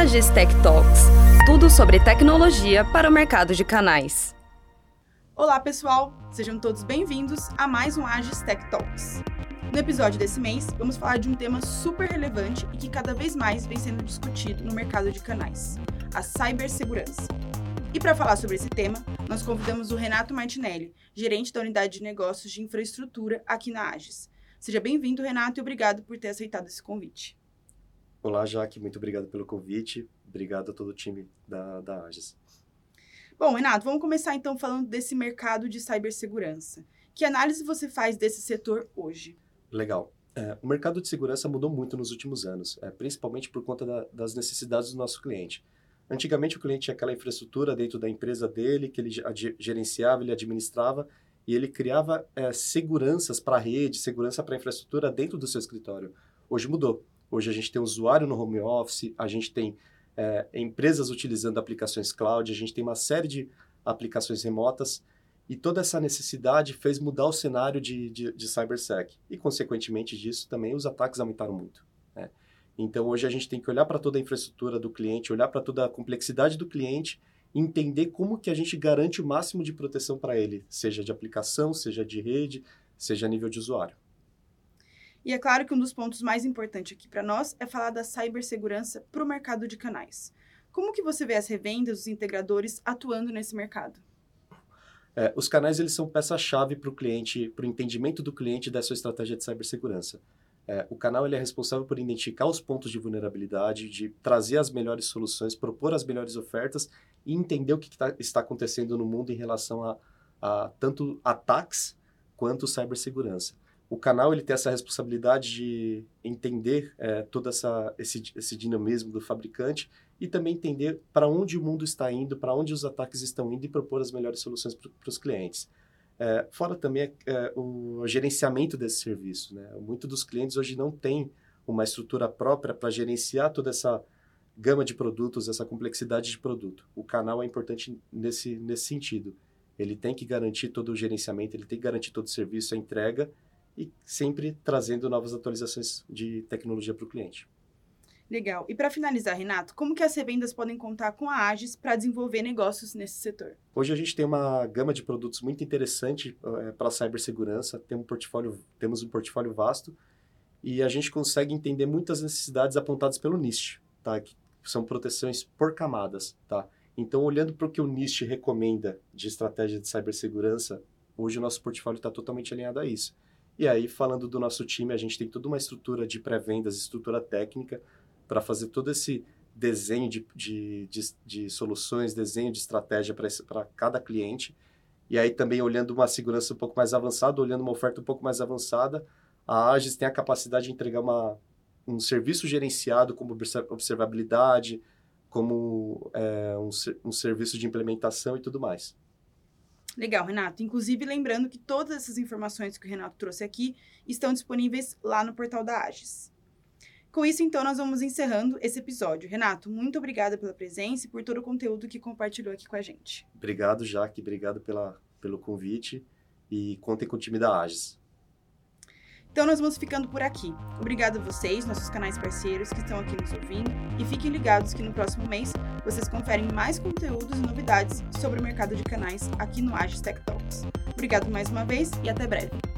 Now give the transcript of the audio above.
Agis Tech Talks tudo sobre tecnologia para o mercado de canais. Olá, pessoal! Sejam todos bem-vindos a mais um Agis Tech Talks. No episódio desse mês, vamos falar de um tema super relevante e que cada vez mais vem sendo discutido no mercado de canais: a cibersegurança. E para falar sobre esse tema, nós convidamos o Renato Martinelli, gerente da unidade de negócios de infraestrutura aqui na Agis. Seja bem-vindo, Renato, e obrigado por ter aceitado esse convite. Olá, Jaque, muito obrigado pelo convite. Obrigado a todo o time da, da Agis. Bom, Renato, vamos começar então falando desse mercado de cibersegurança. Que análise você faz desse setor hoje? Legal. É, o mercado de segurança mudou muito nos últimos anos, é, principalmente por conta da, das necessidades do nosso cliente. Antigamente, o cliente tinha aquela infraestrutura dentro da empresa dele, que ele gerenciava, ele administrava, e ele criava é, seguranças para a rede, segurança para a infraestrutura dentro do seu escritório. Hoje mudou. Hoje a gente tem usuário no home office, a gente tem é, empresas utilizando aplicações cloud, a gente tem uma série de aplicações remotas e toda essa necessidade fez mudar o cenário de, de, de cybersec. E, consequentemente disso, também os ataques aumentaram muito. Né? Então, hoje a gente tem que olhar para toda a infraestrutura do cliente, olhar para toda a complexidade do cliente entender como que a gente garante o máximo de proteção para ele, seja de aplicação, seja de rede, seja a nível de usuário. E é claro que um dos pontos mais importantes aqui para nós é falar da cibersegurança para o mercado de canais. Como que você vê as revendas, os integradores atuando nesse mercado? É, os canais eles são peça-chave para o cliente, para o entendimento do cliente da sua estratégia de cibersegurança. É, o canal ele é responsável por identificar os pontos de vulnerabilidade, de trazer as melhores soluções, propor as melhores ofertas e entender o que tá, está acontecendo no mundo em relação a, a tanto ataques quanto cibersegurança o canal ele tem essa responsabilidade de entender é, todo essa, esse, esse dinamismo do fabricante e também entender para onde o mundo está indo, para onde os ataques estão indo e propor as melhores soluções para os clientes. É, fora também é, o gerenciamento desse serviço. Né? Muitos dos clientes hoje não têm uma estrutura própria para gerenciar toda essa gama de produtos, essa complexidade de produto. O canal é importante nesse, nesse sentido. Ele tem que garantir todo o gerenciamento, ele tem que garantir todo o serviço, a entrega e sempre trazendo novas atualizações de tecnologia para o cliente. Legal. E para finalizar, Renato, como que as revendas podem contar com a Agis para desenvolver negócios nesse setor? Hoje a gente tem uma gama de produtos muito interessante é, para a cibersegurança, tem um portfólio, temos um portfólio vasto e a gente consegue entender muitas necessidades apontadas pelo NIST, tá? que são proteções por camadas. Tá? Então, olhando para o que o NIST recomenda de estratégia de cibersegurança, hoje o nosso portfólio está totalmente alinhado a isso. E aí, falando do nosso time, a gente tem toda uma estrutura de pré-vendas, estrutura técnica, para fazer todo esse desenho de, de, de, de soluções, desenho de estratégia para cada cliente. E aí, também olhando uma segurança um pouco mais avançada, olhando uma oferta um pouco mais avançada, a Agis tem a capacidade de entregar uma, um serviço gerenciado como observabilidade, como é, um, um serviço de implementação e tudo mais. Legal, Renato. Inclusive, lembrando que todas essas informações que o Renato trouxe aqui estão disponíveis lá no portal da Agis. Com isso, então, nós vamos encerrando esse episódio. Renato, muito obrigada pela presença e por todo o conteúdo que compartilhou aqui com a gente. Obrigado, Jaque. Obrigado pela, pelo convite e contem com o time da Agis. Então nós vamos ficando por aqui. Obrigado a vocês, nossos canais parceiros que estão aqui nos ouvindo, e fiquem ligados que no próximo mês vocês conferem mais conteúdos e novidades sobre o mercado de canais aqui no Agis Tech Talks. Obrigado mais uma vez e até breve.